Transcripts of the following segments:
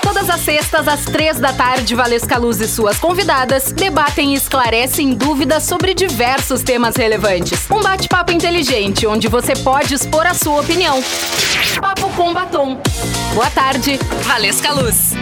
Todas as sextas, às três da tarde, Valesca Luz e suas convidadas debatem e esclarecem dúvidas sobre diversos temas relevantes. Um bate-papo inteligente, onde você pode expor a sua opinião. Papo com Batom. Boa tarde, Valesca Luz.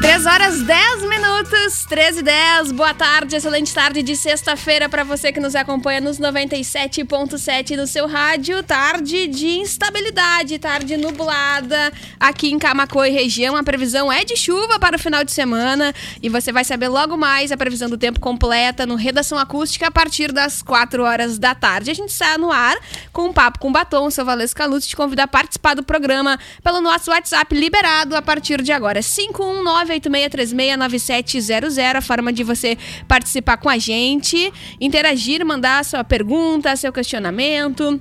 3 horas 10 minutos, 13 e 10. Boa tarde, excelente tarde de sexta-feira para você que nos acompanha nos 97.7 no seu rádio. Tarde de instabilidade, tarde nublada aqui em Camacô e região. A previsão é de chuva para o final de semana e você vai saber logo mais a previsão do tempo completa no Redação Acústica a partir das 4 horas da tarde. A gente sai no ar com um papo com batom. Seu Valesca Luz te convida a participar do programa pelo nosso WhatsApp liberado a partir de agora. 519 986369700, a forma de você participar com a gente, interagir, mandar sua pergunta, seu questionamento.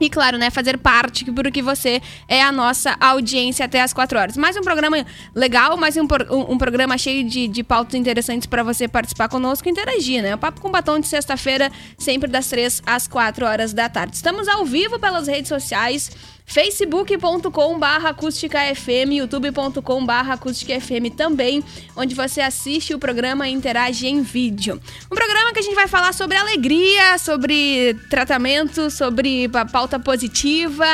E claro, né, fazer parte, porque você é a nossa audiência até as 4 horas. Mais um programa legal, mais um, um, um programa cheio de, de pautas interessantes para você participar conosco e interagir, né? O Papo com Batom de sexta-feira, sempre das 3 às 4 horas da tarde. Estamos ao vivo pelas redes sociais facebook.com barra acústicafm, youtube.com barra acústicafm também, onde você assiste o programa e interage em vídeo. Um programa que a gente vai falar sobre alegria, sobre tratamento, sobre pauta positiva.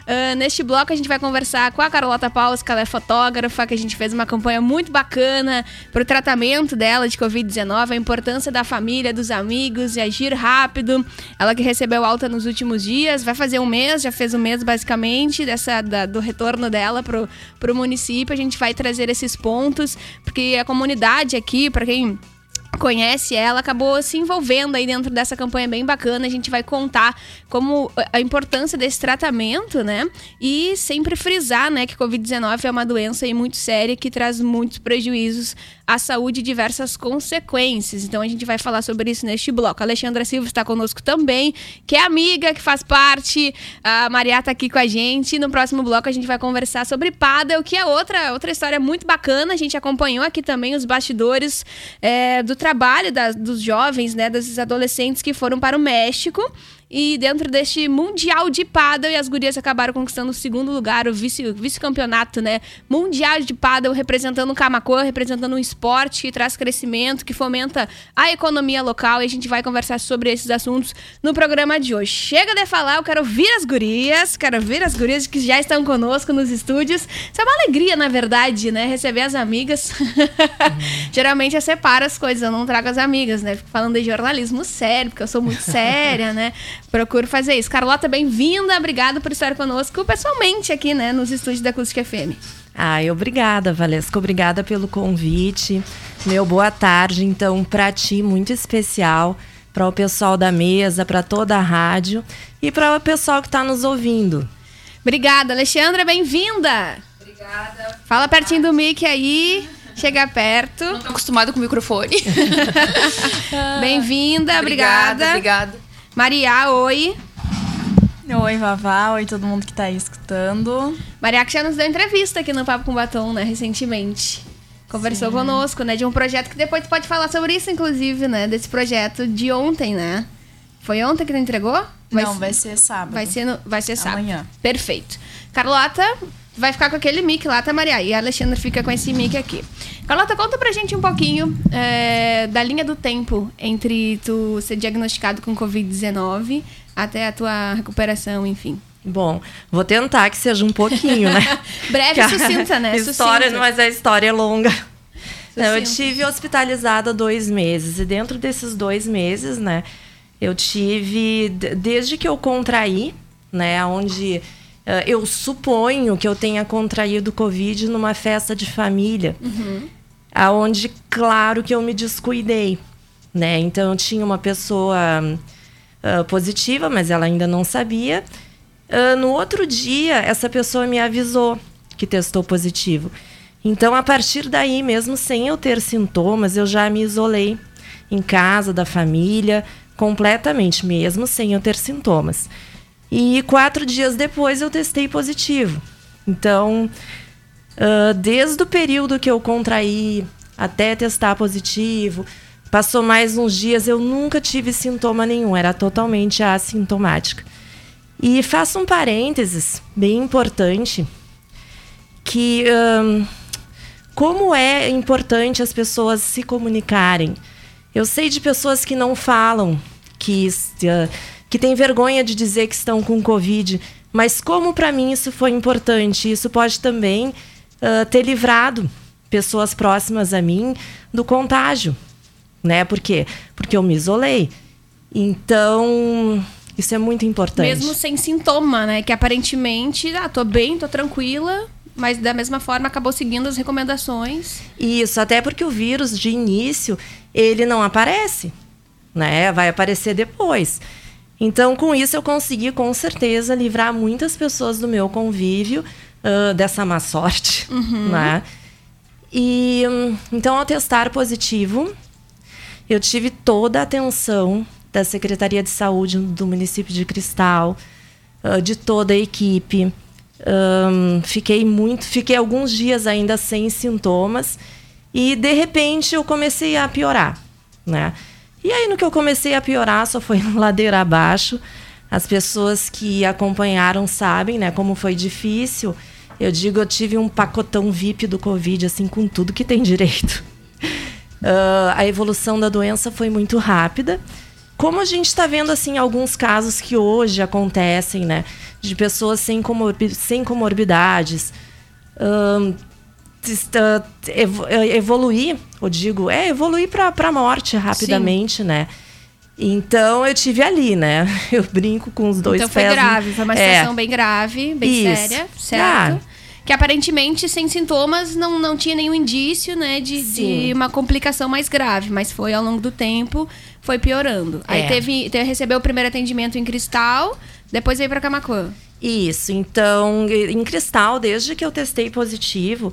Uh, neste bloco a gente vai conversar com a Carlota Paus, que ela é fotógrafa, que a gente fez uma campanha muito bacana para o tratamento dela de Covid-19, a importância da família, dos amigos e agir rápido. Ela que recebeu alta nos últimos dias, vai fazer um mês, já fez um mês basicamente dessa, da, do retorno dela pro, pro município. A gente vai trazer esses pontos, porque a comunidade aqui, para quem conhece ela, acabou se envolvendo aí dentro dessa campanha bem bacana. A gente vai contar como a importância desse tratamento, né? E sempre frisar, né, que Covid-19 é uma doença aí muito séria que traz muitos prejuízos à saúde e diversas consequências. Então a gente vai falar sobre isso neste bloco. A Alexandra Silva está conosco também, que é amiga, que faz parte. A Maria está aqui com a gente. No próximo bloco a gente vai conversar sobre Padel, que é outra, outra história muito bacana. A gente acompanhou aqui também os bastidores é, do trabalho das, dos jovens, né, dos adolescentes que foram para o México e dentro deste Mundial de Paddle, e as gurias acabaram conquistando o segundo lugar, o vice-campeonato, vice né? Mundial de Paddle, representando o Camacuã, representando um esporte que traz crescimento, que fomenta a economia local. E a gente vai conversar sobre esses assuntos no programa de hoje. Chega de falar, eu quero ouvir as gurias, quero ouvir as gurias que já estão conosco nos estúdios. Isso é uma alegria, na verdade, né? Receber as amigas. Geralmente eu separo as coisas, eu não trago as amigas, né? Fico falando de jornalismo sério, porque eu sou muito séria, né? Procuro fazer isso. Carlota, bem-vinda, obrigada por estar conosco pessoalmente aqui, né, nos estúdios da Acústica FM. Ai, obrigada, Valesca, obrigada pelo convite. Meu boa tarde, então, para ti, muito especial, para o pessoal da mesa, para toda a rádio e para o pessoal que está nos ouvindo. Obrigada, Alexandra, bem-vinda. Obrigada. Fala pertinho do mic aí. Chega perto. Não tô acostumada com o microfone. Bem-vinda, obrigada. Obrigada. Maria, oi. Oi, Vavá. Oi, todo mundo que tá aí escutando. Maria que já nos deu entrevista aqui no Papo com Batom, né, recentemente. Conversou Sim. conosco, né, de um projeto que depois tu pode falar sobre isso, inclusive, né, desse projeto de ontem, né? Foi ontem que tu entregou? Vai Não, vai ser sábado. Vai ser, no, vai ser sábado. Amanhã. Perfeito. Carlota, vai ficar com aquele mic lá, tá, Maria? E a Alexandra fica com esse mic aqui. Carlota, conta pra gente um pouquinho é, da linha do tempo entre tu ser diagnosticado com Covid-19 até a tua recuperação, enfim. Bom, vou tentar que seja um pouquinho, né? Breve e sucinta, né? História, sucinta. mas a história é longa. Eu tive hospitalizada dois meses e dentro desses dois meses, né, eu tive desde que eu contraí, né, onde eu suponho que eu tenha contraído Covid numa festa de família, uhum. aonde, claro, que eu me descuidei, né? Então, eu tinha uma pessoa uh, positiva, mas ela ainda não sabia. Uh, no outro dia, essa pessoa me avisou que testou positivo. Então, a partir daí, mesmo sem eu ter sintomas, eu já me isolei em casa da família, completamente, mesmo sem eu ter sintomas. E quatro dias depois eu testei positivo. Então, uh, desde o período que eu contraí até testar positivo, passou mais uns dias, eu nunca tive sintoma nenhum, era totalmente assintomática. E faço um parênteses bem importante, que hum, como é importante as pessoas se comunicarem. Eu sei de pessoas que não falam, que, uh, que têm vergonha de dizer que estão com Covid, mas como para mim isso foi importante, isso pode também uh, ter livrado pessoas próximas a mim do contágio, né? Por quê? Porque eu me isolei. Então, isso é muito importante. Mesmo sem sintoma, né? Que aparentemente, ah, tô bem, tô tranquila, mas da mesma forma acabou seguindo as recomendações. Isso, até porque o vírus de início, ele não aparece, né? Vai aparecer depois. Então, com isso eu consegui com certeza livrar muitas pessoas do meu convívio uh, dessa má sorte, uhum. né? E então, ao testar positivo, eu tive toda a atenção da Secretaria de Saúde do município de Cristal, uh, de toda a equipe. Um, fiquei muito, fiquei alguns dias ainda sem sintomas e de repente eu comecei a piorar, né? E aí no que eu comecei a piorar só foi ladeira abaixo. As pessoas que acompanharam sabem, né, como foi difícil. Eu digo, eu tive um pacotão VIP do Covid, assim, com tudo que tem direito. Uh, a evolução da doença foi muito rápida. Como a gente está vendo, assim, alguns casos que hoje acontecem, né? De pessoas sem, comorbi sem comorbidades. Uh, evoluir, eu digo, é evoluir para a morte rapidamente, Sim. né? Então eu tive ali, né? Eu brinco com os dois então, pés. Então foi grave, foi uma situação é. bem grave, bem Isso. séria, certo? Ah que aparentemente sem sintomas não, não tinha nenhum indício, né, de, de, uma complicação mais grave, mas foi ao longo do tempo foi piorando. Aí é. teve, teve recebeu o primeiro atendimento em Cristal, depois veio para Camacuã. Isso. Então, em Cristal, desde que eu testei positivo,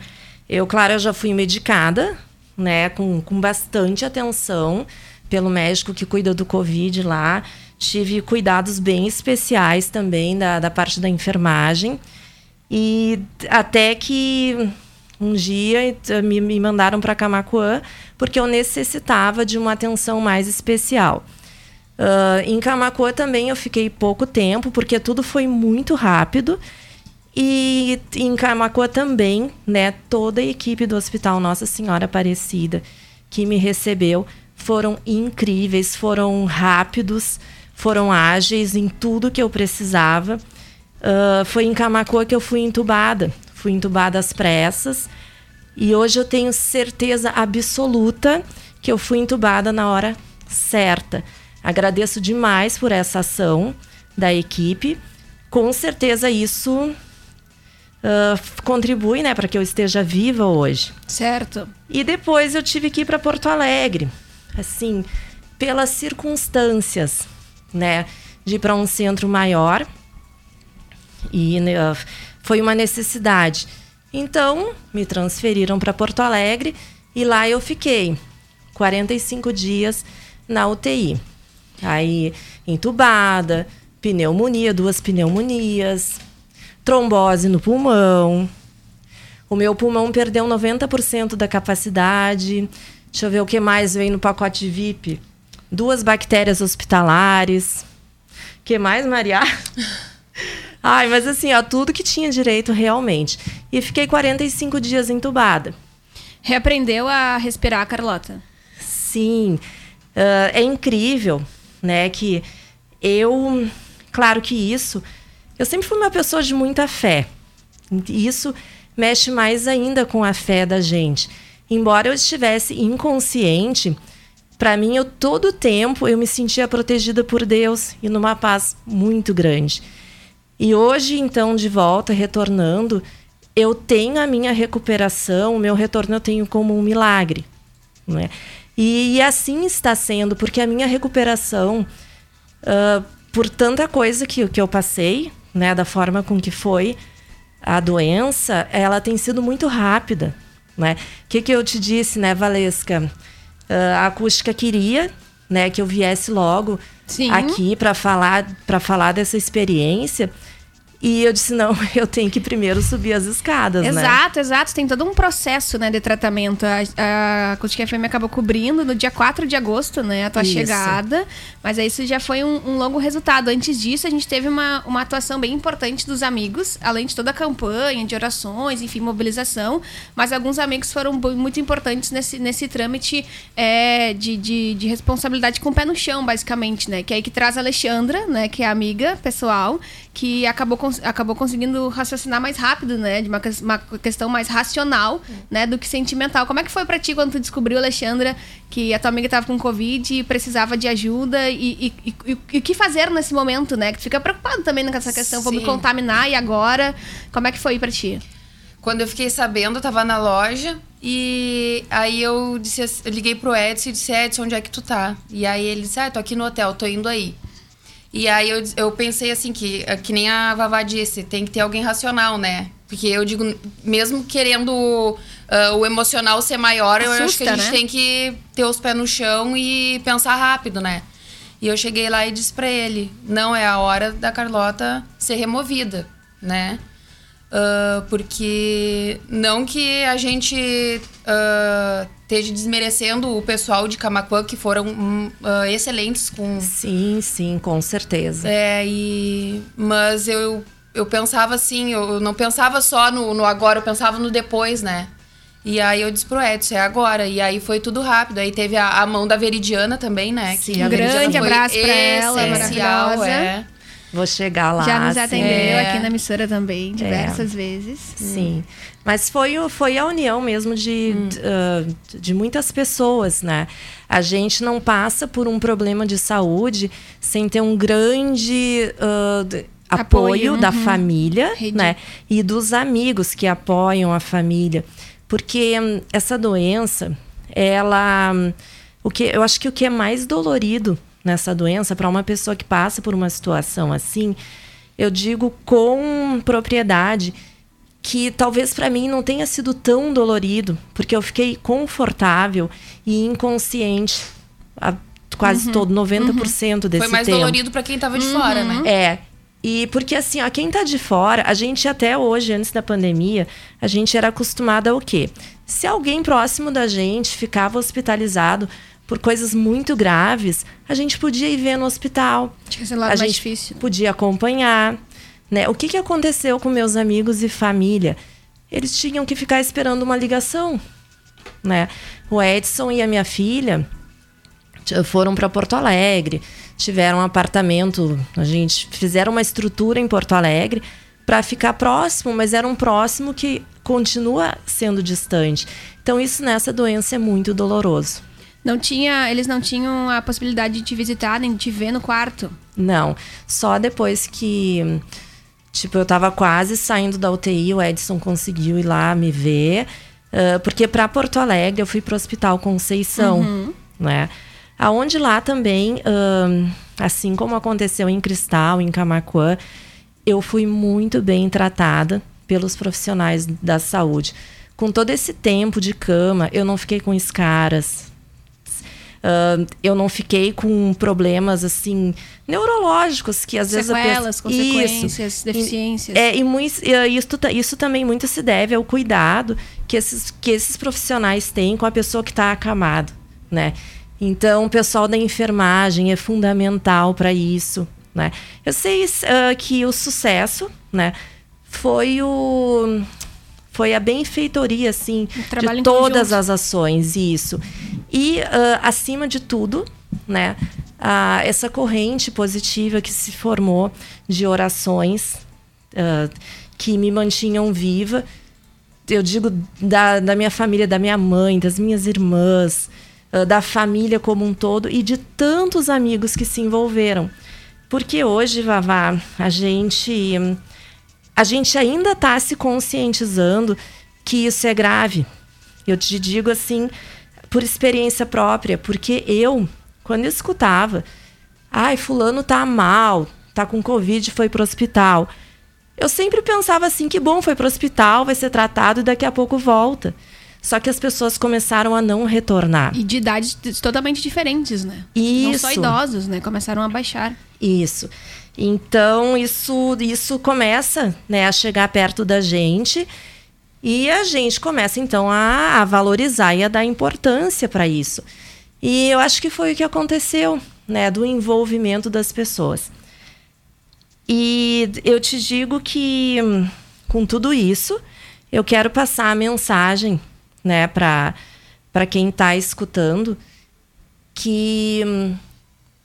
eu, claro, eu já fui medicada, né, com, com bastante atenção pelo médico que cuida do Covid lá. Tive cuidados bem especiais também da, da parte da enfermagem. E até que um dia me, me mandaram para Camacuã porque eu necessitava de uma atenção mais especial. Uh, em Camacuã também eu fiquei pouco tempo porque tudo foi muito rápido. E em Camacuã também, né, toda a equipe do Hospital Nossa Senhora Aparecida que me recebeu foram incríveis, foram rápidos, foram ágeis em tudo que eu precisava. Uh, foi em Camacoa que eu fui entubada. Fui entubada às pressas. E hoje eu tenho certeza absoluta que eu fui entubada na hora certa. Agradeço demais por essa ação da equipe. Com certeza isso uh, contribui né, para que eu esteja viva hoje. Certo. E depois eu tive que ir para Porto Alegre. Assim, pelas circunstâncias, né? De ir para um centro maior e né, foi uma necessidade. Então, me transferiram para Porto Alegre e lá eu fiquei 45 dias na UTI. Aí, entubada, pneumonia, duas pneumonias, trombose no pulmão. O meu pulmão perdeu 90% da capacidade. Deixa eu ver o que mais vem no pacote VIP. Duas bactérias hospitalares. O que mais, Maria? Ai, mas assim, ó, tudo que tinha direito realmente. E fiquei 45 dias entubada. Reaprendeu a respirar, Carlota? Sim. Uh, é incrível, né, que eu... Claro que isso... Eu sempre fui uma pessoa de muita fé. E isso mexe mais ainda com a fé da gente. Embora eu estivesse inconsciente, para mim, eu todo tempo eu me sentia protegida por Deus e numa paz muito grande. E hoje, então, de volta, retornando, eu tenho a minha recuperação, o meu retorno eu tenho como um milagre. Né? E, e assim está sendo, porque a minha recuperação, uh, por tanta coisa que, que eu passei, né, da forma com que foi a doença, ela tem sido muito rápida. Né? O que, que eu te disse, né, Valesca? Uh, a acústica queria né, que eu viesse logo Sim. aqui para falar, falar dessa experiência. E eu disse, não, eu tenho que primeiro subir as escadas, né? Exato, exato. Tem todo um processo, né, de tratamento. A, a Acústica FM acabou cobrindo no dia 4 de agosto, né, a tua Isso. chegada. Mas aí isso já foi um, um longo resultado. Antes disso, a gente teve uma, uma atuação bem importante dos amigos, além de toda a campanha, de orações, enfim, mobilização. Mas alguns amigos foram muito importantes nesse, nesse trâmite é, de, de, de responsabilidade com o pé no chão, basicamente, né? Que é aí que traz a Alexandra, né, que é amiga pessoal, que acabou, cons- acabou conseguindo raciocinar mais rápido, né? De uma, uma questão mais racional, né? Do que sentimental. Como é que foi pra ti quando tu descobriu, Alexandra, que a tua amiga tava com Covid e precisava de ajuda? E, e, e- e o que fazer nesse momento, né? Que tu fica preocupado também com essa questão. Vou me Sim. contaminar e agora? Como é que foi pra ti? Quando eu fiquei sabendo, eu tava na loja e aí eu disse, eu liguei pro Edson e disse, Edson, onde é que tu tá? E aí ele disse, ah, tô aqui no hotel, tô indo aí. E aí eu, eu pensei assim, que, que nem a Vavá disse, tem que ter alguém racional, né? Porque eu digo, mesmo querendo ah, o emocional ser maior, eu acho que a Assusta, gente né? tem que ter os pés no chão e pensar rápido, né? E eu cheguei lá e disse pra ele, não, é a hora da Carlota ser removida, né? Ah, porque não que a gente ah, esteja desmerecendo o pessoal de Camacuã, que foram ah, excelentes com. Sim, sim, com certeza. É, e, mas eu, eu pensava assim, eu não pensava só no, no agora, eu pensava no depois, né? E aí eu disse pro Edson, é agora. E aí foi tudo rápido. Aí teve a, a mão da Veridiana também, né? Sim. Que Um grande abraço pra ela, essencial, maravilhosa. É. Vou chegar lá. Já nos sim. atendeu É. aqui na emissora também, diversas vezes. Sim. Mas foi, foi a união mesmo de, Hum. de, ah, de muitas pessoas, né? A gente não passa por um problema de saúde sem ter um grande d- Apoio, apoio, da uhum. família, Rede. né? E dos amigos que apoiam a família. Porque hum, essa doença, ela. hum, O que, eu acho que o que é mais dolorido nessa doença, para uma pessoa que passa por uma situação assim, eu digo com propriedade que talvez para mim não tenha sido tão dolorido, porque eu fiquei confortável e inconsciente a quase todo 90% desse Foi mais tempo. dolorido pra quem tava de fora, né? É. E porque assim, ó, quem tá de fora, a gente até hoje, antes da pandemia, a gente era acostumado ao quê? Se alguém próximo da gente ficava hospitalizado por coisas muito graves, a gente podia ir ver no hospital. Que esse lado a gente difícil. podia acompanhar. Né? O que, que aconteceu com meus amigos e família? Eles tinham que ficar esperando uma ligação. Né? O Edson e a minha filha foram para Porto Alegre, tiveram um apartamento, a gente fizeram uma estrutura em Porto Alegre para ficar próximo, mas era um próximo que continua sendo distante. Então isso nessa doença é muito doloroso. Não tinha, eles não tinham a possibilidade de te visitar nem de te ver no quarto. Não, só depois que tipo eu tava quase saindo da UTI, o Edson conseguiu ir lá me ver, ah, porque para Porto Alegre eu fui pro hospital Conceição, né? Aonde lá também, ahn, assim como aconteceu em Cristal, em Camaquã, eu fui muito bem tratada pelos profissionais da saúde. Com todo esse tempo de cama, eu não fiquei com escaras, ah, eu não fiquei com problemas assim neurológicos que às vezes a Sequelas, pessoa- Isso. consequências, deficiências. É, e mui- e, ah, isso, isso também muito se deve ao cuidado que esses, que esses profissionais têm com a pessoa que está acamada, né? Então, o pessoal da enfermagem é fundamental para isso, né? Eu sei ah, que o sucesso, né, foi o foi a benfeitoria assim de todas conjunto. as ações isso. E ah, acima de tudo né ah, essa corrente positiva que se formou de orações ah, que me mantinham viva. Eu digo da, da minha família da minha mãe das minhas irmãs ah, da família como um todo e de tantos amigos que se envolveram. Porque hoje Vavá a gente a gente ainda está se conscientizando que isso é grave. Eu te digo assim, por experiência própria, porque eu, quando eu escutava, ai, fulano tá mal, tá com Covid, foi pro hospital. Eu sempre pensava assim, que bom, foi pro hospital, vai ser tratado e daqui a pouco volta. Só que as pessoas começaram a não retornar. E de idades totalmente diferentes, né? Não só Isso. idosos, né? Começaram a baixar. Isso. Então, isso, isso começa né, a chegar perto da gente e a gente começa, então, a, a valorizar e a dar importância para isso. E eu acho que foi o que aconteceu, né, do envolvimento das pessoas. E eu te digo que, com tudo isso, eu quero passar a mensagem né, para quem está escutando que hum,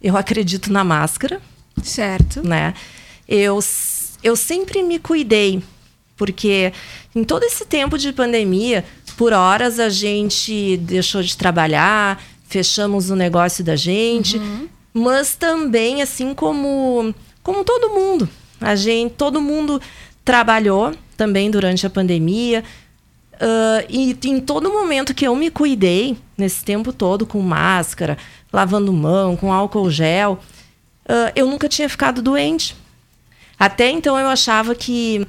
eu acredito na máscara. Certo. Né? Eu, eu sempre me cuidei, porque em todo esse tempo de pandemia, por horas a gente deixou de trabalhar, fechamos o negócio da gente, uhum. mas também assim como como todo mundo, a gente, todo mundo trabalhou também durante a pandemia. Uh, e em todo momento que eu me cuidei, nesse tempo todo, com máscara, lavando mão, com álcool gel, uh, eu nunca tinha ficado doente. Até então eu achava que.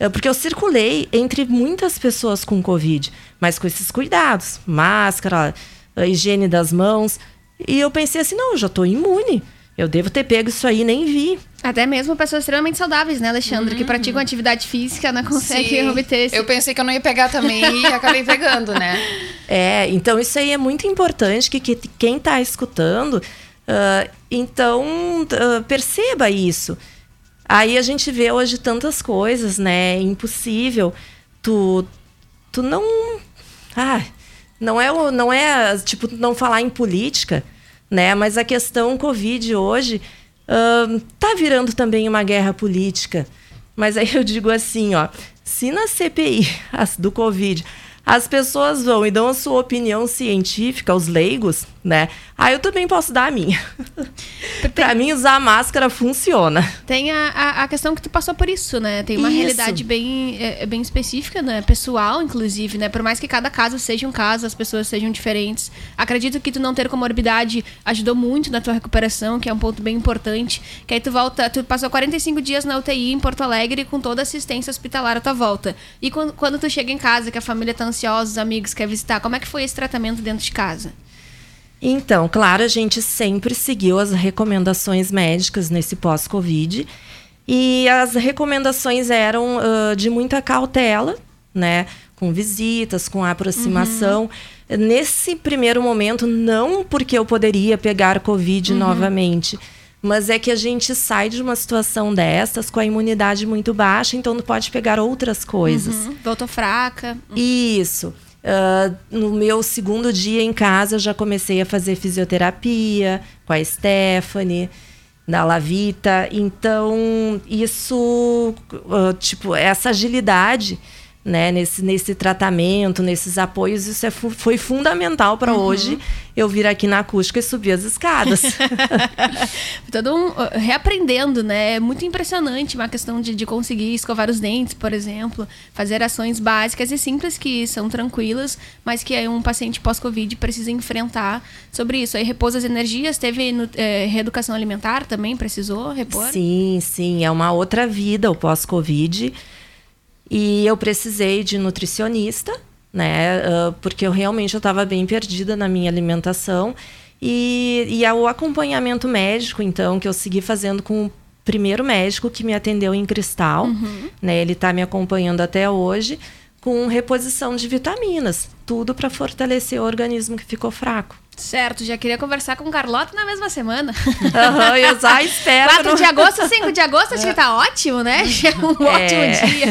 Uh, porque eu circulei entre muitas pessoas com Covid, mas com esses cuidados máscara, higiene das mãos. E eu pensei assim: não, eu já estou imune. Eu devo ter pego isso aí nem vi. Até mesmo pessoas extremamente saudáveis, né, Alexandre? Uhum. Que praticam atividade física, não conseguem obter esse... Eu pensei que eu não ia pegar também e acabei pegando, né? É, então isso aí é muito importante que, que quem está escutando, uh, então uh, perceba isso. Aí a gente vê hoje tantas coisas, né? É impossível tu, tu não... Ah, não é, não é, tipo, não falar em política né? Mas a questão Covid hoje uh, tá virando também uma guerra política. Mas aí eu digo assim, ó, se na CPI do Covid as pessoas vão e dão a sua opinião científica, os leigos, né? Aí eu também posso dar a minha. para mim, usar máscara funciona. Tem a, a, a, questão que tu passou por isso, né? Tem uma isso. realidade bem, é, é, bem específica, né? Pessoal, inclusive, né? Por mais que cada caso seja um caso, as pessoas sejam diferentes. Acredito que tu não ter comorbidade ajudou muito na tua recuperação, que é um ponto bem importante. Que aí tu volta, tu passou 45 dias na UTI em Porto Alegre com toda a assistência hospitalar à tua volta. E quando, quando tu chega em casa, que a família tá ansiosa, os amigos quer visitar, como é que foi esse tratamento dentro de casa? Então, claro, a gente sempre seguiu as recomendações médicas nesse pós-Covid. E as recomendações eram uh, de muita cautela, né? Com visitas, com aproximação. Uhum. Nesse primeiro momento, não porque eu poderia pegar Covid uhum. novamente, mas é que a gente sai de uma situação dessas com a imunidade muito baixa, então não pode pegar outras coisas. Uhum. Voltou fraca. Isso. Uh, no meu segundo dia em casa, já comecei a fazer fisioterapia com a Stephanie, da Lavita. Então, isso, uh, tipo, essa agilidade né, nesse, nesse tratamento, nesses apoios, isso é foi fundamental para uhum. hoje eu vir aqui na acústica e subir as escadas. Todo um, uh, reaprendendo, né? É muito impressionante uma questão de, de conseguir escovar os dentes, por exemplo, fazer ações básicas e simples que são tranquilas, mas que um paciente pós-Covid precisa enfrentar sobre isso. Aí repousa as energias, teve no, é, reeducação alimentar também, precisou repor? Sim, sim, é uma outra vida o pós-Covid. E eu precisei de nutricionista, né? Uh, porque eu realmente estava bem perdida na minha alimentação. E, e o acompanhamento médico, então, que eu segui fazendo com o primeiro médico que me atendeu em Cristal. Uhum. Né? Ele está me acompanhando até hoje com reposição de vitaminas. Tudo para fortalecer o organismo que ficou fraco. Certo, já queria conversar com Carlota na mesma semana. Aham, eu já espero. 4 de agosto, 5 de agosto, acho que tá ótimo, né? Já é um é. ótimo dia.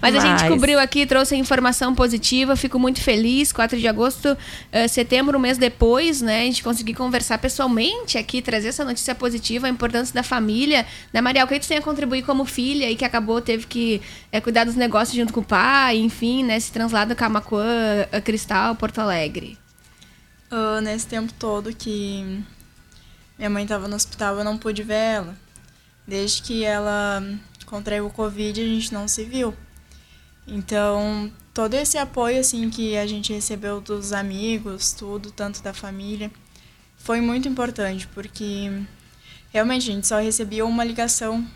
Mas, Mas, a gente cobriu aqui, trouxe a informação positiva, fico muito feliz. 4 de agosto, uh, setembro, um mês depois, né? A gente conseguir conversar pessoalmente aqui, trazer essa notícia positiva, a importância da família. Né, Maria, o que tu tem a contribuir como filha e que acabou, teve que é, cuidar dos negócios junto com o pai, enfim, né? Se translado Camacuã, Cristal, Porto Alegre uh, nesse tempo todo que minha mãe estava no hospital, eu não pude ver ela. Desde que ela contraiu o Covid, a gente não se viu. Então, todo esse apoio assim que a gente recebeu dos amigos, tudo, tanto da família, foi muito importante, porque realmente a gente só recebia uma ligação.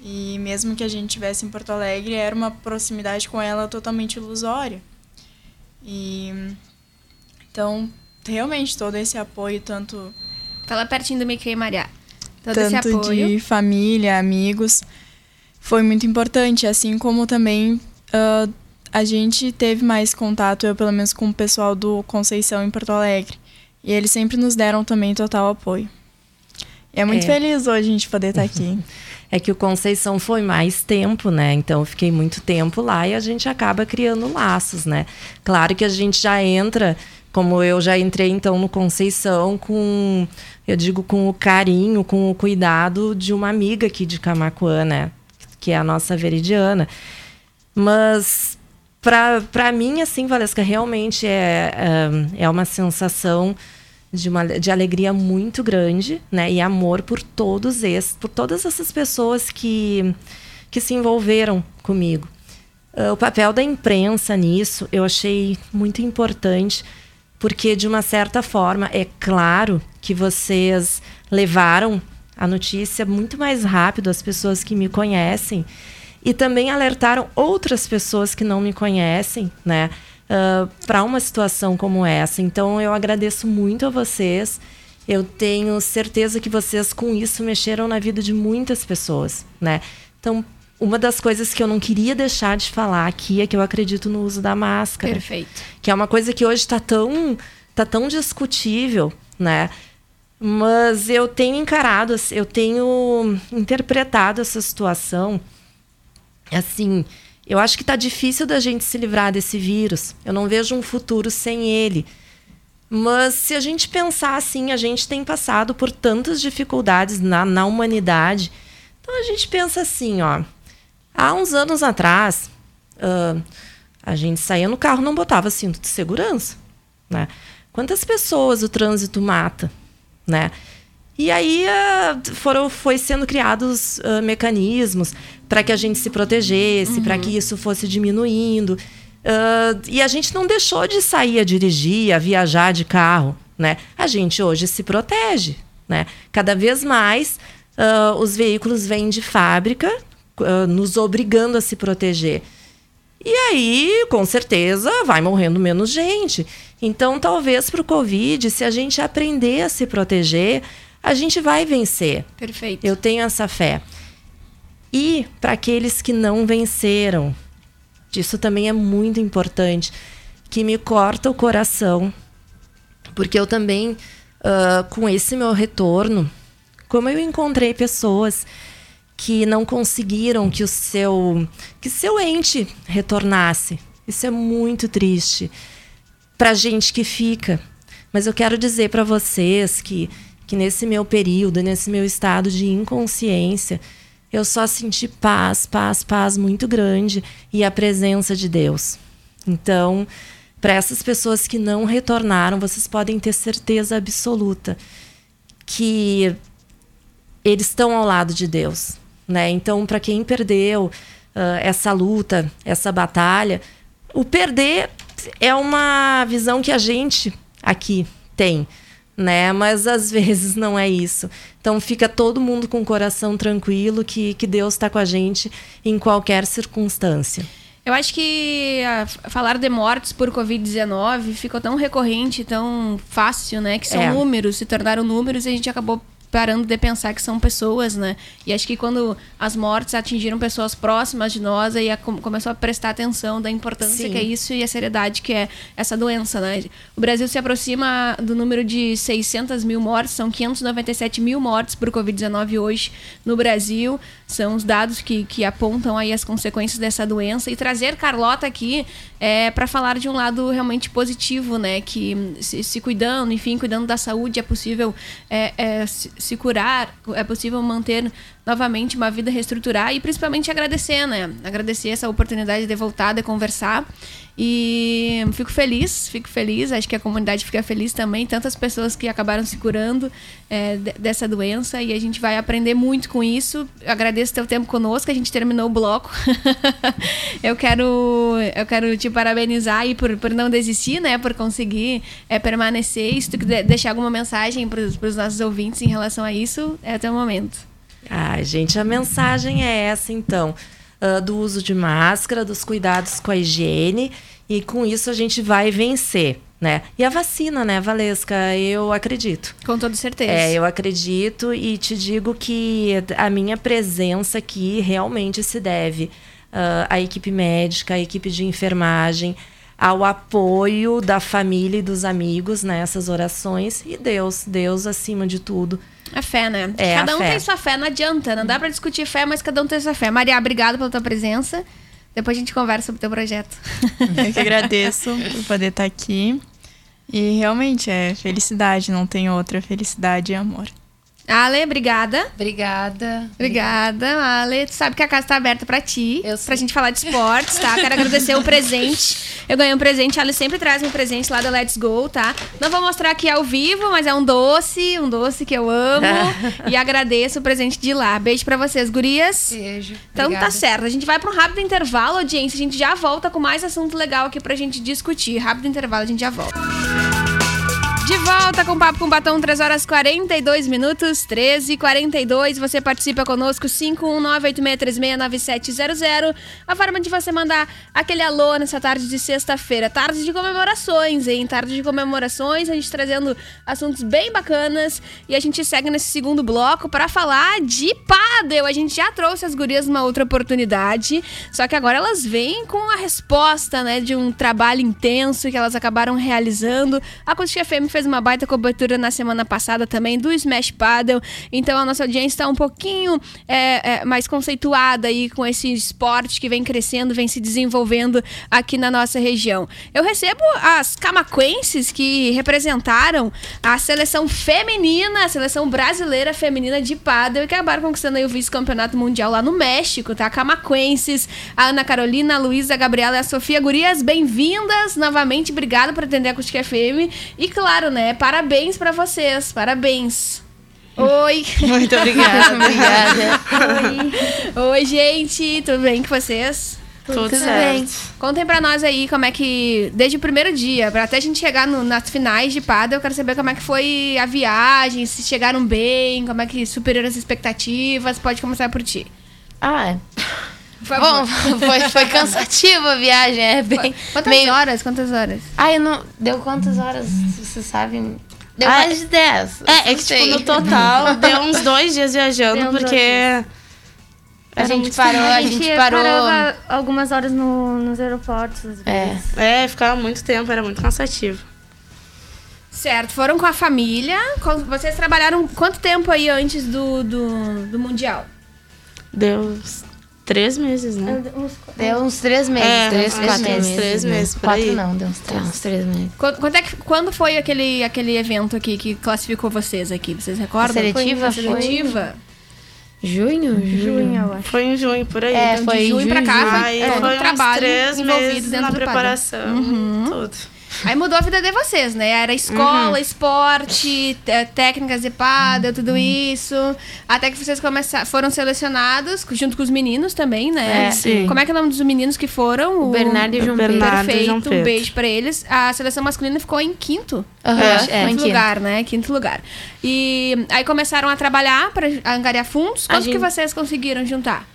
E mesmo que a gente estivesse em Porto Alegre, era uma proximidade com ela totalmente ilusória. E então, realmente, todo esse apoio, tanto. Fala pertinho do Mickey Maria. Todo esse tanto apoio. de família, amigos, foi muito importante. Assim como também ah, a gente teve mais contato, eu pelo menos com o pessoal do Conceição em Porto Alegre. E eles sempre nos deram também total apoio. E é muito É. feliz hoje a gente poder estar aqui. É que o Conceição foi mais tempo, né? Então eu fiquei muito tempo lá e a gente acaba criando laços, né? Claro que a gente já entra, como eu já entrei então no Conceição com, eu digo com o carinho, com o cuidado de uma amiga aqui de Camacuã, né? Que é a nossa Veridiana. Mas pra mim, assim, Valesca, realmente é, é, é uma sensação de, uma, de alegria muito grande, né? E amor por todos esses, por todas essas pessoas que, que se envolveram comigo. Ah, o papel da imprensa nisso eu achei muito importante, porque de uma certa forma é claro que vocês levaram a notícia muito mais rápido às pessoas que me conhecem e também alertaram outras pessoas que não me conhecem, né, para uma situação como essa. Então eu agradeço muito a vocês. Eu tenho certeza que vocês com isso mexeram na vida de muitas pessoas, né? Então uma das coisas que eu não queria deixar de falar aqui é que eu acredito no uso da máscara Perfeito. que é uma coisa que hoje está tão, tá tão discutível, né? Mas eu tenho encarado, eu tenho interpretado essa situação assim. Eu acho que está difícil da gente se livrar desse vírus. Eu não vejo um futuro sem ele. Mas se a gente pensar assim, a gente tem passado por tantas dificuldades na, na humanidade. Então a gente pensa assim, ó. Há uns anos atrás, ah, a gente saía no carro e não botava cinto de segurança. Né? Quantas pessoas o trânsito mata? Né? E aí ah, foram, foi sendo criados ah, mecanismos para que a gente se protegesse, para que isso fosse diminuindo. Ah, e a gente não deixou de sair a dirigir, a viajar de carro. Né? A gente hoje se protege. Né? Cada vez mais ah, os veículos vêm de fábrica, ah, nos obrigando a se proteger. E aí, com certeza, vai morrendo menos gente. Então, talvez para o Covid, se a gente aprender a se proteger, a gente vai vencer. Perfeito. Eu tenho essa fé. E para aqueles que não venceram, isso também é muito importante, que me corta o coração, porque eu também, ah, com esse meu retorno, como eu encontrei pessoas que não conseguiram que o seu que seu ente retornasse. Isso é muito triste para gente que fica. Mas eu quero dizer para vocês que que nesse meu período, nesse meu estado de inconsciência, eu só senti paz, paz, paz muito grande e a presença de Deus. Então, para essas pessoas que não retornaram, vocês podem ter certeza absoluta que eles estão ao lado de Deus, né? Então, para quem perdeu ah, essa luta, essa batalha, o perder é uma visão que a gente aqui tem, né? Mas às vezes não é isso. Então fica todo mundo com o coração tranquilo que, que Deus está com a gente em qualquer circunstância. Eu acho que ah, falar de mortes por Covid-19 ficou tão recorrente, tão fácil, né? Que são É. números, se tornaram números e a gente acabou parando de pensar que são pessoas, né? E acho que quando as mortes atingiram pessoas próximas de nós, aí a- com- começou a prestar atenção da importância Sim. que é isso e a seriedade que é essa doença, né? O Brasil se aproxima do número de 600 mil mortes, são 597 mil mortes por Covid-19 hoje no Brasil. São os dados que, que apontam aí as consequências dessa doença. E trazer Carlota aqui é para falar de um lado realmente positivo, né? Que se, se cuidando, enfim, cuidando da saúde, é possível é, é, se, curar, é possível manter novamente uma vida reestruturar e principalmente agradecer, né? Agradecer essa oportunidade de voltar, de conversar. E fico feliz, fico feliz, acho que a comunidade fica feliz também, tantas pessoas que acabaram se curando é, de- dessa doença e a gente vai aprender muito com isso. Agradeço teu tempo conosco, a gente terminou o bloco. eu quero eu quero te parabenizar aí por, por não desistir, né? Por conseguir é, permanecer. E se tu deixar alguma mensagem para os nossos ouvintes em relação a isso, é até o momento. Ai, gente, a mensagem é essa, então. ah, do uso de máscara, dos cuidados com a higiene. E com isso a gente vai vencer. né? E a vacina, né, Valesca? Eu acredito. Com toda certeza. É, eu acredito e te digo que a minha presença aqui realmente se deve uh, à equipe médica, à equipe de enfermagem, ao apoio da família e dos amigos nessas orações e Deus, Deus acima de tudo. A fé, né? É, cada um fé. tem sua fé, não adianta. Não dá pra discutir fé, mas cada um tem sua fé. Maria, obrigada pela tua presença. Depois a gente conversa sobre o teu projeto. Eu que agradeço por poder estar aqui. E realmente é felicidade, não tem outra. Felicidade e amor. Ale, obrigada. Obrigada. Obrigada, Ale. Tu sabe que a casa tá aberta pra ti. Eu sei. Pra gente falar de esportes, tá? Quero agradecer o presente. Eu ganhei um presente. A Ale sempre traz um presente lá da Let's Go, tá? Não vou mostrar aqui ao vivo, mas é um doce. Um doce que eu amo. e agradeço o presente de lá. Beijo pra vocês, gurias. Beijo. Então Obrigada. tá certo. A gente vai para um rápido intervalo, audiência. A gente já volta com mais assunto legal aqui pra gente discutir. Rápido intervalo, a gente já volta. De volta com o Papo com Batom, 3 horas 42 minutos, 13 e 42. Você participa conosco, 51986369700. A forma de você mandar aquele alô nessa tarde de sexta-feira. Tarde de comemorações, hein? Tarde de comemorações, a gente trazendo assuntos bem bacanas. E a gente segue nesse segundo bloco para falar de pádel. A gente já trouxe as gurias numa outra oportunidade, só que agora elas vêm com a resposta, né, de um trabalho intenso que elas acabaram realizando. A Acústica FM fez uma baita cobertura na semana passada também do Smash Paddle, então a nossa audiência está um pouquinho é, é, mais conceituada aí com esse esporte que vem crescendo, vem se desenvolvendo aqui na nossa região. Eu recebo as camaquenses que representaram a seleção feminina, a seleção brasileira feminina de paddle e acabaram conquistando aí o vice-campeonato mundial lá no México, tá? Camaquenses, a Ana Carolina, a Luísa, a Gabriela e a Sofia Gurias, bem-vindas novamente, obrigada por atender a Acústica FM e claro, né, parabéns pra vocês, parabéns. Oi! Muito obrigada. Obrigada. Oi, gente, tudo bem com vocês? Tudo, Tudo certo. bem. Contem pra nós aí como é que, desde o primeiro dia, pra até a gente chegar no- nas finais de Pada, eu quero saber como é que foi a viagem, se chegaram bem, como é que superaram as expectativas. Pode começar por ti. Ah. Bom, foi, foi cansativa a viagem, é bem... Quantas meio... horas? Quantas horas? Ah, eu não... Deu quantas horas, vocês sabem? Deu Ah, mais de 10. É, é que sei. tipo, no total deu uns dois dias viajando, porque. A gente parou, a, A gente, parou... parava algumas horas no- nos aeroportos, às É. vezes. É, ficava muito tempo, era muito cansativo. Certo, foram com a família. Vocês trabalharam quanto tempo aí antes do, do, do Mundial? Deu uns três meses, né? Deu uns três meses, É, três, quatro três, meses. três né? meses, por Quatro aí. não, deu uns três. uns três meses. Quando, quando é que, quando foi aquele, aquele evento aqui que classificou vocês aqui? Vocês recordam? A seletiva A foi- seletiva? Junho? Junho, eu acho. Foi em junho, por aí. É, Então, foi de junho pra junho, cá, foi, Aí é, foi uns trabalho três envolvido meses dentro na do preparação, Uhum. tudo. Aí mudou a vida de vocês, né? Era escola, esporte, te- técnicas de pádel, tudo isso. Até que vocês começaram, foram selecionados, junto com os meninos também, né? É, sim. Como é que é o nome dos meninos que foram? O Bernardo e o João Pedro. Bernardo Perfeito, João um beijo pra eles. A seleção masculina ficou em quinto. Eu é, quinto quinto. lugar, né? Quinto lugar. E aí começaram a trabalhar pra angariar fundos. Quanto que gente- vocês conseguiram juntar?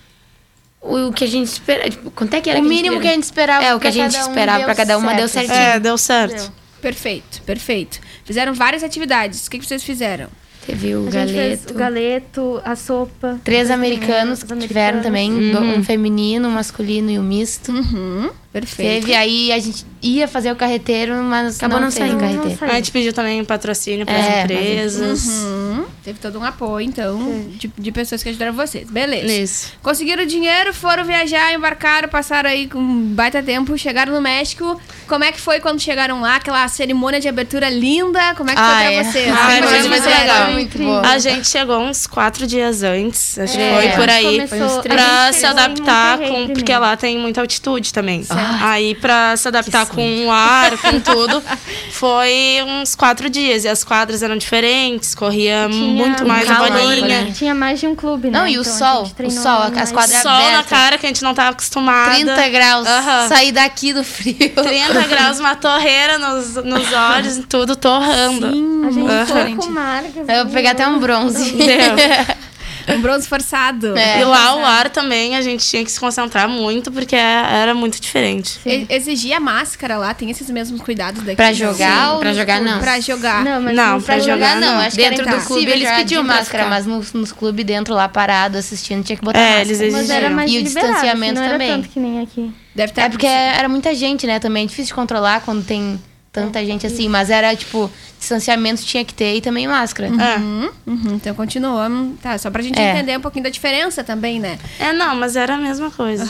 O que a gente espera, tipo, quanto é que era O que mínimo que a gente esperava? É, o que a gente um esperava deu pra cada uma deu certo. certinho. É, deu certo. Perfeito, perfeito. Fizeram várias atividades. O que, que vocês fizeram? Teve o A gente fez galeto. o galeto, a sopa. Três Os americanos os que tiveram também, do- um feminino, um masculino e um misto. Uhum, perfeito. Teve, aí a gente ia fazer o carreteiro, mas Acabou não, não saindo. o Não carreteiro. saiu. A gente pediu também patrocínio para É, as mas- empresas. Uhum. Teve todo um apoio, então, de, de pessoas que ajudaram vocês. Beleza. Isso. Conseguiram dinheiro, foram viajar, embarcaram, passaram aí com um baita tempo, chegaram no México. Como é que foi quando chegaram lá? Aquela cerimônia de abertura linda? Como é que Ah, foi pra é. vocês? Ah, vocês muito legal. Muito. A gente chegou uns quatro dias antes, acho que É, foi por aí. começou- Pra se adaptar com. Porque primeiro. lá tem muita altitude também. Aí, pra se adaptar com o ar, com tudo, foi uns quatro dias. E as quadras eram diferentes, corria Tinha muito mais a calor, bolinha. né? Tinha mais de um clube, né? Não, e o Então a sol, o sol, as quadras- Sol na aberta. cara que a gente não tava acostumada. 30 graus. Aham. Sair daqui do frio. 30 graus, uma torreira nos, nos olhos e tudo torrando. A gente Aham. ficou com marcas. Eu vou pegar até um bronze. Deu. Um bronze forçado. É. E lá o ar também a gente tinha que se concentrar muito, porque era muito diferente. E- Exigia máscara lá, tem esses mesmos cuidados daqui. Pra não? jogar ou Pra jogar, não. Pra jogar. Não, mas Não, pra jogar, jogar, não. não. Acho que era Dentro do clube, eles pediam máscara, mas nos, nos clubes dentro lá parado assistindo tinha que botar É, máscara. eles Mas era mais E o distanciamento não era também. tanto que nem aqui. Deve ter É porque era muita gente, né? Também é difícil de controlar quando tem tanta gente assim. Mas era, tipo, distanciamento tinha que ter e também máscara. Uhum, uhum, então continuamos. Tá, só pra gente É. entender um pouquinho da diferença também, né? É, não, mas era a mesma coisa.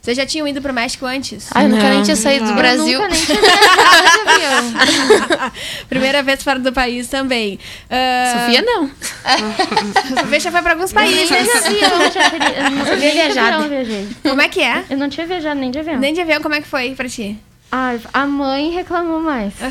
Vocês já tinham ido pro México antes? Ah, eu nunca nem Não, tinha saído do não. Brasil. Eu nunca nem tinha viajado de avião. Primeira vez fora do país também. Ah, Sofia, não. Sofia já foi pra alguns Eu nem países. eu já. Eu não, Sofia nem de viajada. avião eu viajei. Como é que é? Eu não tinha viajado nem de avião. Nem de avião, como é que foi pra ti? Ai, a mãe reclamou mais.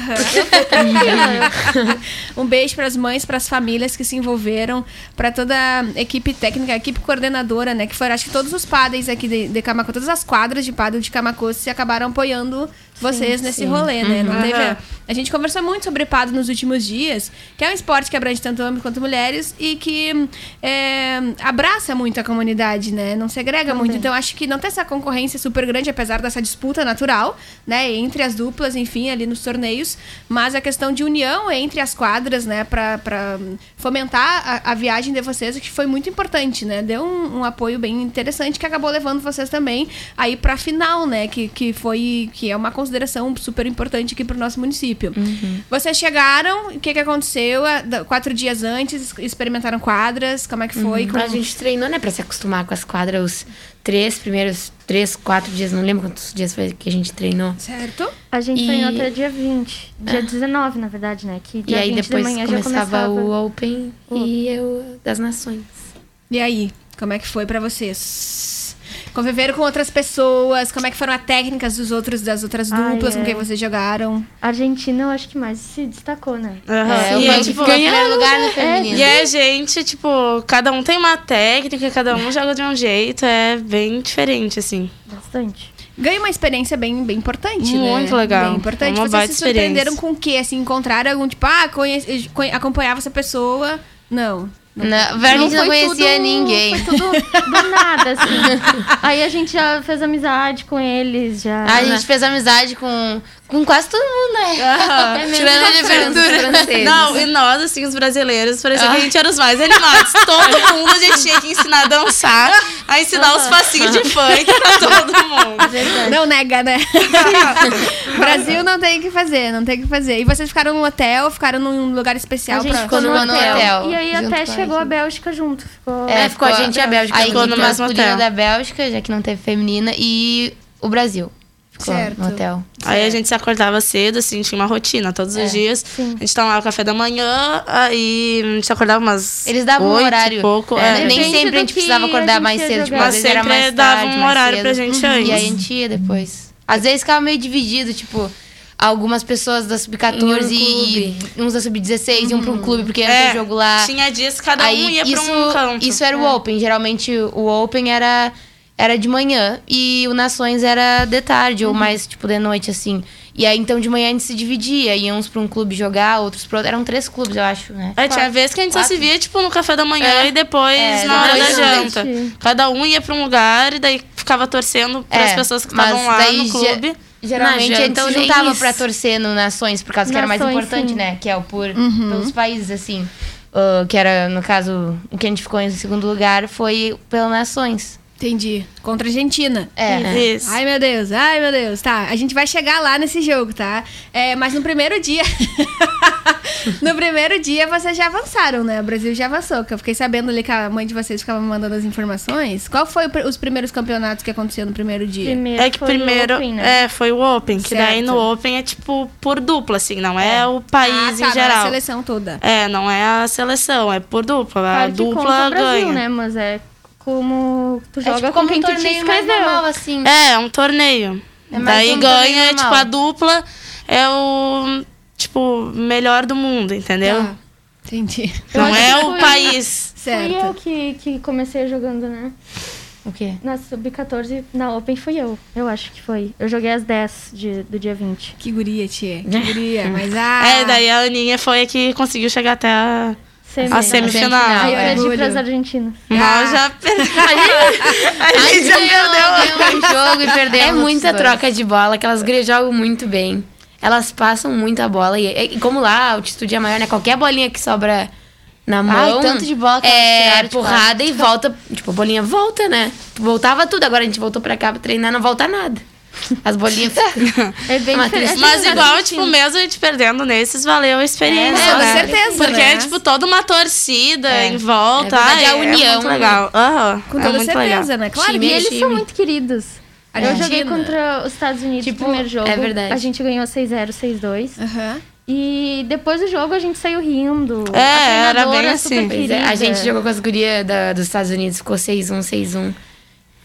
Um beijo para as mães, para as famílias que se envolveram, para toda a equipe técnica, a equipe coordenadora, né? Que foram, acho que todos os padres aqui de, de Camacuã, todas as quadras de padre de Camacuã se acabaram apoiando vocês nesse rolê, né? Não teve, a gente conversou muito sobre padre nos últimos dias, que é um esporte que abrange tanto homens quanto mulheres e que é, abraça muito a comunidade, né? Não segrega muito. Então, acho que não tem essa concorrência super grande, apesar dessa disputa natural, né? Entre as duplas, enfim, ali nos torneios. Mas a questão de união entre as quadras, né? Pra, pra fomentar a, a viagem de vocês, que foi muito importante, né? Deu um, um apoio bem interessante que acabou levando vocês também aí pra final, né? Que, que foi... Que é uma consideração super importante aqui pro nosso município. Vocês chegaram, o que que aconteceu? Ah, Quatro dias antes, experimentaram quadras, como é que foi? Como- A gente treinou, né, pra se acostumar com as quadras os três primeiros, três, quatro dias, não lembro quantos dias foi que a gente treinou. Certo? A gente E- treinou até dia 20. Dia 19, na verdade, né? Que E dia aí 20 depois de manhã começava, já começava. o Open e eu das Nações. E aí, como é que foi pra vocês? Conviveram com outras pessoas? Como é que foram as técnicas dos outros, das outras Ai, duplas com é. quem vocês jogaram? A Argentina, eu acho que mais se destacou, né? Aham. É, e, é, tipo, primeiro lugar no feminino. e a gente, tipo, cada um tem uma técnica, cada um joga de um jeito, é bem diferente, assim. Bastante. Ganha uma experiência bem, bem importante, né? Muito legal. Bem importante. Uma Vocês se surpreenderam com o quê? Assim, encontraram algum, tipo, ah, conhece, conhe- acompanhava essa pessoa? Não. Não, a gente não conhecia tudo- ninguém. Foi tudo do nada, assim. Aí a gente já fez amizade com eles, já. A gente fez amizade com, com quase todo mundo, né? É mesmo Tirando a de verdura. Não, e nós, assim, os brasileiros, parecia que a gente era os mais animados. Todo mundo a gente tinha que ensinar a dançar, a ensinar os passinhos de funk pra todo mundo. Não nega, né? Brasil não tem o que fazer, não tem o que fazer. E vocês ficaram num hotel, ficaram num lugar especial a gente pra... ficou no no hotel. hotel, E aí até a chegou a gente. Bélgica junto. Ficou... É, ficou a gente e a Bélgica. Aí A ficou no mesmo hotel. da Bélgica, já que não teve feminina, e o Brasil. Certo. no hotel. Aí a gente se acordava cedo, assim, tinha uma rotina todos os dias. Sim. A gente tomava o café da manhã, aí a gente acordava umas Eles davam um oito e horário. pouco. É, é. Nem sempre a gente precisava acordar gente mais ia cedo, tipo, jogar. às Mas vezes era sempre mais dava tarde, um horário cedo. pra gente E antes. aí a gente ia depois. Às vezes ficava meio dividido, tipo, algumas pessoas da Sub-14 Em um e uns da Sub-16 iam pra um clube porque era É, jogo lá. Tinha dias que cada um Aí ia isso, pra um canto. isso era o Open. Geralmente o Open era, era de manhã e o Nações era de tarde ou mais, tipo, de noite, assim. E aí, então, de manhã a gente se dividia. Iam uns pra um clube jogar, outros pro outro. Eram três clubes, eu acho, né? É, tinha vezes que a gente só se via, tipo, no café da manhã É. e depois É, na hora da janta. Cada um ia pra um lugar e daí ficava torcendo pras É, pessoas que estavam lá daí no clube. Geralmente Na a gente se juntava pra torcer no Nações, por causa que era mais Nações, importante, sim. né? Que é o por pelos países, assim. Ah, que era, no caso, o que a gente ficou em segundo lugar foi pelo Nações. Entendi. Contra a Argentina. É. Isso. Ai, meu Deus, ai, meu Deus. Tá, a gente vai chegar lá nesse jogo, tá? É, mas no primeiro dia. no primeiro dia vocês já avançaram, né? O Brasil já avançou. Que eu fiquei sabendo ali que a mãe de vocês ficava me mandando as informações. Qual foi pr- os primeiros campeonatos que aconteceram no primeiro dia? Primeiro É que foi o primeiro. Open, né? É, foi o Open. Que daí Certo. no Open é tipo por dupla, assim, não é, o país ah, tá, em não é a geral. seleção toda. É, não é a seleção, é por dupla. A Claro conta dupla o Brasil, ganha. né? Mas é como tu É joga tipo com como quem um tu te torneio mais inscreveu. normal, assim. É, é um torneio. É mais daí um ganha, torneio tipo, normal. a dupla é o, tipo, melhor do mundo, entendeu? Tá. Entendi. Não é o país. Fui eu Certo. que, que comecei jogando, né? O quê? Na Sub-14, na Open fui eu. Eu acho que foi. Eu joguei às 10 de, do dia 20. Que guria, tia. Que guria. Mas ah. É, daí a Aninha foi a que conseguiu chegar até a, Semi. A semifinal. Aí eu é. perdi pras argentinas. Nós já perdemos. A A gente já perdeu. um jogo e perdeu. É muita troca de bola, que elas gurias jogam muito bem. Elas passam muita bola. E, e como lá a altitude é maior, né? Qualquer bolinha que sobra na mão. tanto de bola que É tiraram de porrada e volta. Tipo, a bolinha volta, né? Voltava tudo. Agora a gente voltou pra cá pra treinar, não volta nada. As bolinhas. É bem Uma diferente. Mas igual, tipo, mesmo a gente perdendo nesses, valeu a experiência, É, com né? certeza, Porque né? é, tipo, toda uma torcida em volta. É a união, É muito né? legal. Aham, Com é toda muito certeza, legal. né? Claro E que eles time. são muito queridos. Eu joguei contra os Estados Unidos Tipo, no primeiro jogo. é verdade. A gente ganhou 6-0, 6-2. Aham. E depois do jogo a gente saiu rindo. É, a era bem super assim. É, a gente jogou com as gurias da- dos Estados Unidos, ficou 6-1, 6-1.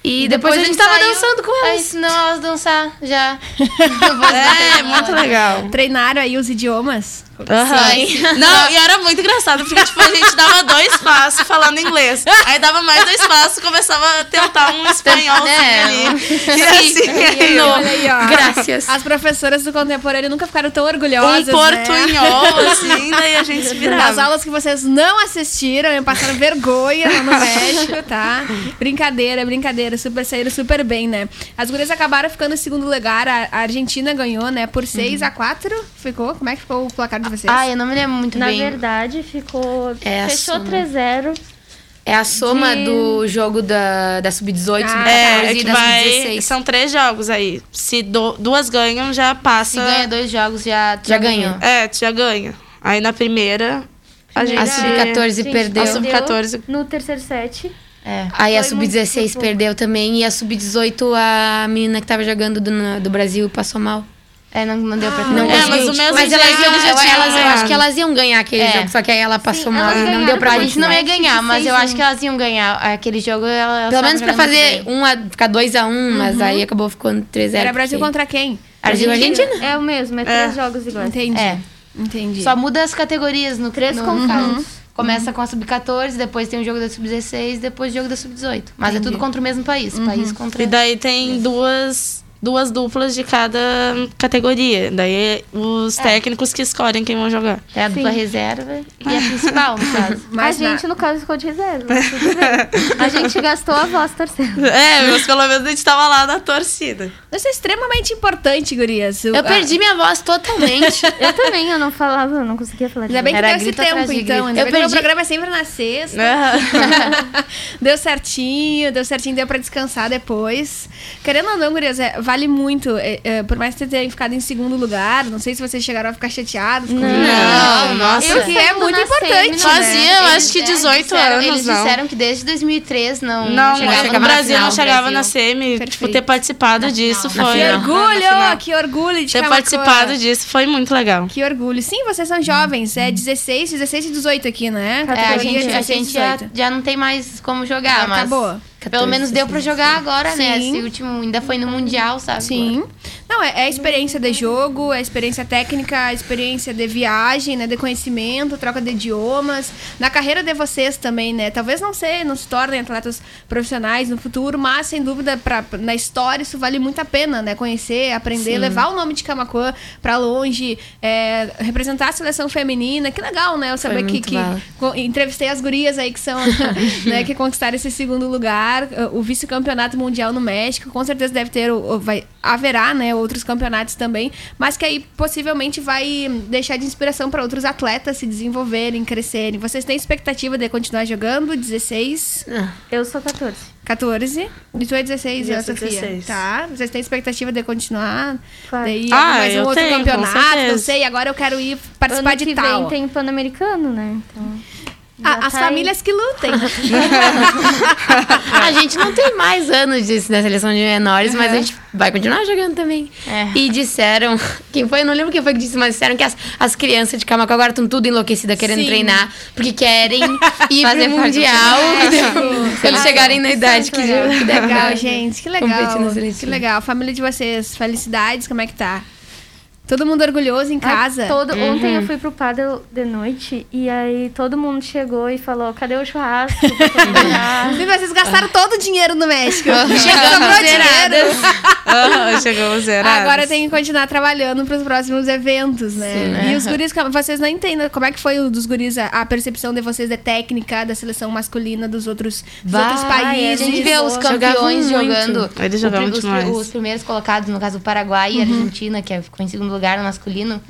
E, E depois, a gente tava saiu, dançando com Aí elas. ensinou elas a dançar já. É, muito legal. Treinaram aí os idiomas? Aham. Não, e era muito engraçado, porque tipo, a gente dava dois passos falando inglês. Aí dava mais dois passos, começava a tentar um espanhol É. ali. E assim, aí, Olha aí, ó. Graças. As professoras do contemporâneo nunca ficaram tão um orgulhosas, né? portunhol, assim, daí a gente se virava. aulas que vocês não assistiram e passaram vergonha lá no México, tá? Brincadeira, brincadeira. Super saíram super bem, né? As gurias acabaram ficando em segundo lugar. A, a Argentina ganhou, né? Por 6 a 4 Ficou? Como é que ficou o placar de vocês? Ai, eu não me lembro muito Na bem. verdade, ficou. É fechou soma. 3-0. É a soma De- do jogo da, da Sub-18, Ah, Sub-14 É, é e que da vai. Sub-16. São três jogos aí. Se do- duas ganham, já Se passa. ganha dois jogos, já, Já ganhou. É, tu já ganha. Aí na primeira, a gente. A Sub-14 gente perdeu. A Sub-14. No terceiro set. É. Aí a Foi muito Sub-16 pouco. perdeu também. E a Sub-18, a menina que tava jogando do, do Brasil passou mal. É, não, não deu pra Não É, mas o mesmo mas elas, iam, já elas, tinham elas- eu acho que elas iam ganhar aquele É. jogo, só que aí ela passou Sim, mal e não deu pra A gente não ia ganhar, mas eu 6-1. acho que elas iam ganhar. Aquele jogo, elas Pelo menos pra fazer um a, ficar 2x1, mas aí acabou ficando 3x0. Era Brasil porque- contra quem? Brasil e Argentina. É o mesmo, é três jogos iguais. Entendi. É. Entendi. Só muda as categorias no Três no, confrontos. Começa com a Sub-14, depois tem o jogo da Sub-16, depois o jogo da Sub-18. Mas é tudo contra o mesmo país. País contra. E daí tem duas, duas duplas de cada categoria. Daí os técnicos que escolhem quem vão jogar. É a dupla reserva e a principal, no caso. Mas a na- gente, no caso, ficou de reserva. A gente gastou a voz torcendo. É, mas pelo menos a gente tava lá na torcida. Isso é extremamente importante, gurias. Eu perdi minha voz totalmente. Eu também, eu não falava, eu não conseguia falar Ainda bem que Era deu esse tempo, então. Ainda Eu que o meu perdi- programa é sempre na sexta. deu certinho, deu certinho, deu pra descansar depois. Querendo ou não, gurias, é, vale muito. é, é, por mais que vocês tenham ficado em segundo lugar, não sei se vocês chegaram a ficar chateados. com isso. Não, nossa. Porque é Saindo muito na importante, semi, né? Fazia, eu acho que é, 18 disseram- anos, Eles não. disseram que desde 2003 não, Não, chegava no na Brasil final, não chegava Brasil. na semi. Tipo, ter participado disso final. foi. Que Na orgulho! Que orgulho de Ter participado disso foi muito legal. Que orgulho. Sim, vocês são jovens. É 16, 16 e 18 aqui, né? É, a gente, a 16 gente já, 18. já não tem mais como jogar, mas Acabou. Pelo menos deu pra jogar agora, né? Sim. Esse último ainda foi no Mundial, sabe? Sim. Não, é, é a experiência de jogo, é a experiência técnica, a experiência de viagem, né? De conhecimento, troca de idiomas. Na carreira de vocês também, né? Talvez não se, não se tornem atletas profissionais no futuro, mas sem dúvida, pra, na história, isso vale muito a pena, né? Conhecer, aprender, levar o nome de Camacuã pra longe, é, representar a seleção feminina. Que legal, né? Eu saber que, que entrevistei as gurias aí que são, né, que conquistaram esse segundo lugar, o vice-campeonato mundial no México, com certeza deve ter, vai, haverá, né, outros campeonatos também, mas que aí possivelmente vai deixar de inspiração para outros atletas se desenvolverem, crescerem. Vocês têm expectativa de continuar jogando? 16, Eu sou 14. 14, e tu é 16, Eu sou Sofia? 16. Tá, vocês têm expectativa de continuar? Claro. Daí Ah, mais um eu outro tenho, campeonato, não sei, agora eu quero ir participar ano de que tal. vem tem Pan-Americano, né? Então, Ah, as tá aí. famílias que lutem. A gente não tem mais anos disso da seleção de menores, mas a gente vai continuar jogando também. É. E disseram, quem foi? Eu não lembro quem foi que disse, mas disseram que as, as crianças de Camacuã agora estão tudo enlouquecidas querendo Sim. treinar, porque querem ir Fazer pro Mundial. É, Se eles chegarem na idade que, legal. que legal, gente. Que legal. Na. Que legal. Família de vocês, felicidades, como é que tá? Todo mundo orgulhoso em casa? Ai, todo, Ontem eu fui pro padel de noite e aí todo mundo chegou e falou: cadê o churrasco? pra comemorar?" E vocês gastaram todo o dinheiro no México. Chegamos. Aham, já chegamos zerados. Agora tem que continuar trabalhando para os próximos eventos, né? E os guris, vocês não entendem como é que foi o dos guris, a, a percepção de vocês da técnica da seleção masculina dos outros, dos outros países. A gente vê os campeões jogando. Eles jogavam os, demais. os primeiros colocados, no caso o Paraguai Uhum. e a Argentina, que é, ficou em segundo lugar no masculino.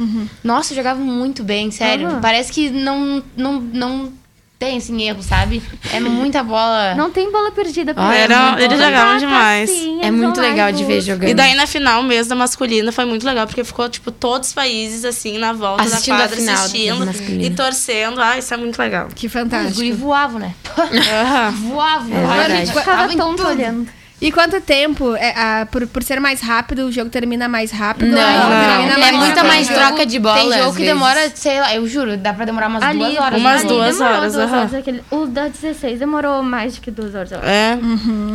Nossa, jogavam muito bem, sério. Aham. Parece que não, não, não tem assim erro, sabe? É muita bola. Não tem bola perdida pra Ah, eles. era- Não eles jogavam nada demais. assim, É muito legal e de ver jogando. E daí na final mesmo da masculina foi muito legal, porque ficou, tipo, todos os países, assim, na volta Assistindo da a quadra, final assistindo e torcendo. Ah, isso é muito legal. Que fantástico. guri voavam, né? Voavam. É verdade. Ficava tonto olhando. E quanto tempo, é, a- por, por ser mais rápido, o jogo termina mais rápido? Não, ou não. termina É mais muita rápido? mais troca de bola. Tem jogo às que vezes. demora, sei lá, eu juro, dá pra demorar umas Ali, duas horas. Umas ali duas demorou horas, duas aham. horas, aquele- o da 16 demorou mais do que duas horas. eu acho. É.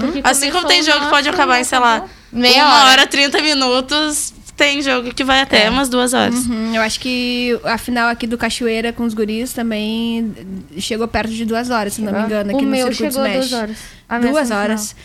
Porque Assim como tem jogo que pode acabar em, sei lá. Meia uma hora. hora, 30 minutos. Tem jogo que vai até umas duas horas. Hum, eu acho que a final aqui do Cachoeira com os guris também chegou perto de duas horas, se não me engano, aqui o no meu Circuito chegou Smash. duas horas. A Duas horas.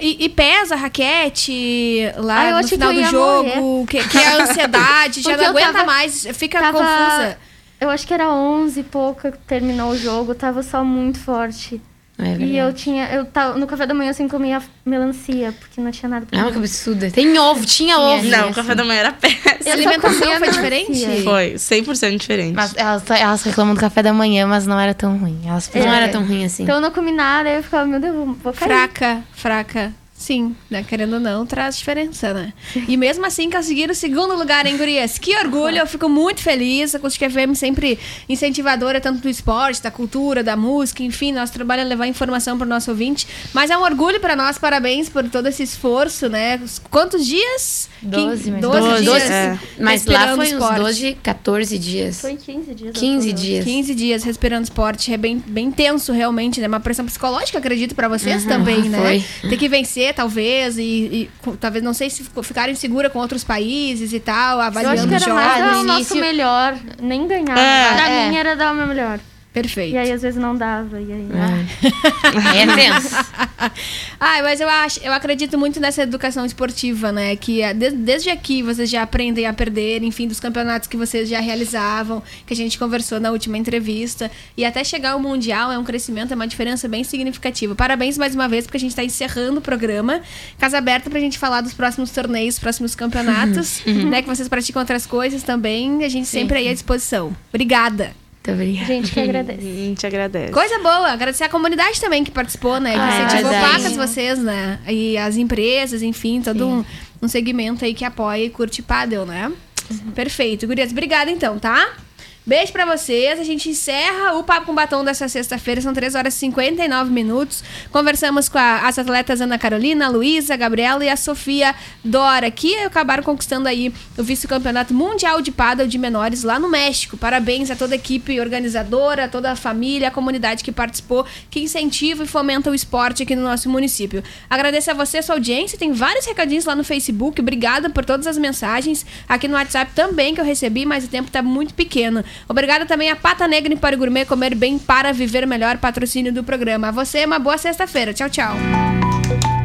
E, e pesa a raquete lá Ah, no final do jogo, que, que é a ansiedade, já não aguenta tava- mais, fica Tava- confusa. Eu acho que era 11 e pouca que terminou o jogo, tava só muito forte. É e eu tinha. Eu tava, no café da manhã assim comia melancia, porque não tinha nada pra Ah, comer. que absurdo. Tem ovo, tinha ovo. Não, o café da manhã era péssimo. A Eu só alimentação foi diferente? Foi 100% diferente. Mas elas, elas reclamam do café da manhã, mas não era tão ruim. Elas Não fizeram- era tão ruim assim. Então eu não comi nada, aí eu ficava, meu Deus, vou- vou cair. Fraca, fraca. Sim, né? Querendo ou não, traz diferença, né? E mesmo assim conseguiram o segundo lugar, hein, gurias? Que orgulho, eu fico muito feliz. A Acústica FM sempre incentivadora tanto do esporte, da cultura, da música, enfim, nosso trabalho é levar informação para o nosso ouvinte. Mas é um orgulho para nós, parabéns por todo esse esforço, né? Os- Quantos dias? Doze, mais 12 ou menos. dias. Doze, é. Mas lá foi uns esporte. 12, 14 dias. Foi 15 dias. 15 eu tô- dias. 15 dias respirando esporte é bem, bem tenso, realmente, né? Uma pressão psicológica, acredito, pra vocês também, né? foi. Ter que vencer, talvez, e, e talvez, não sei se ficarem segura com outros países e tal, Eu acho avaliando que era jogos. mais dar o nosso melhor, nem ganhar. É. pra É. mim era dar o meu melhor. Perfeito. E aí às vezes não dava. E aí, Aí é tenso. Ah, mas eu acho, eu acredito muito nessa educação esportiva, né? Que é, de- desde aqui vocês já aprendem a perder, enfim, dos campeonatos que vocês já realizavam, que a gente conversou na última entrevista. E até chegar ao Mundial é um crescimento, é uma diferença bem significativa. Parabéns mais uma vez, porque a gente está encerrando o programa. Casa aberta pra gente falar dos próximos torneios, próximos campeonatos, né? Que vocês praticam outras coisas também. A gente sempre aí à disposição. Obrigada. Muito obrigada. gente que agradece. A gente agradece. Coisa boa, agradecer a comunidade também que participou, né? Que Ah, é incentivou pacas vocês, né? E as empresas, enfim, todo um, um segmento aí que apoia e curte Paddle, né? Perfeito. Gurias, obrigada então, tá? Beijo pra vocês. A gente encerra o Papo com Batom dessa sexta-feira. São 3 horas e 59 minutos. Conversamos com a- as atletas Ana Carolina, a Luísa, a Gabriela e a Sofia Dora, que acabaram conquistando aí o vice-campeonato mundial de paddle de menores lá no México. Parabéns a toda a equipe organizadora, a toda a família, a comunidade que participou, que incentiva e fomenta o esporte aqui no nosso município. Agradeço a você, sua audiência. Tem vários recadinhos lá no Facebook. Obrigada por todas as mensagens. Aqui no WhatsApp também que eu recebi, mas o tempo tá muito pequeno. Obrigada também a Pata Negra Empório Gourmet Comer Bem para Viver Melhor, patrocínio do programa. A você, uma boa sexta-feira. Tchau, tchau.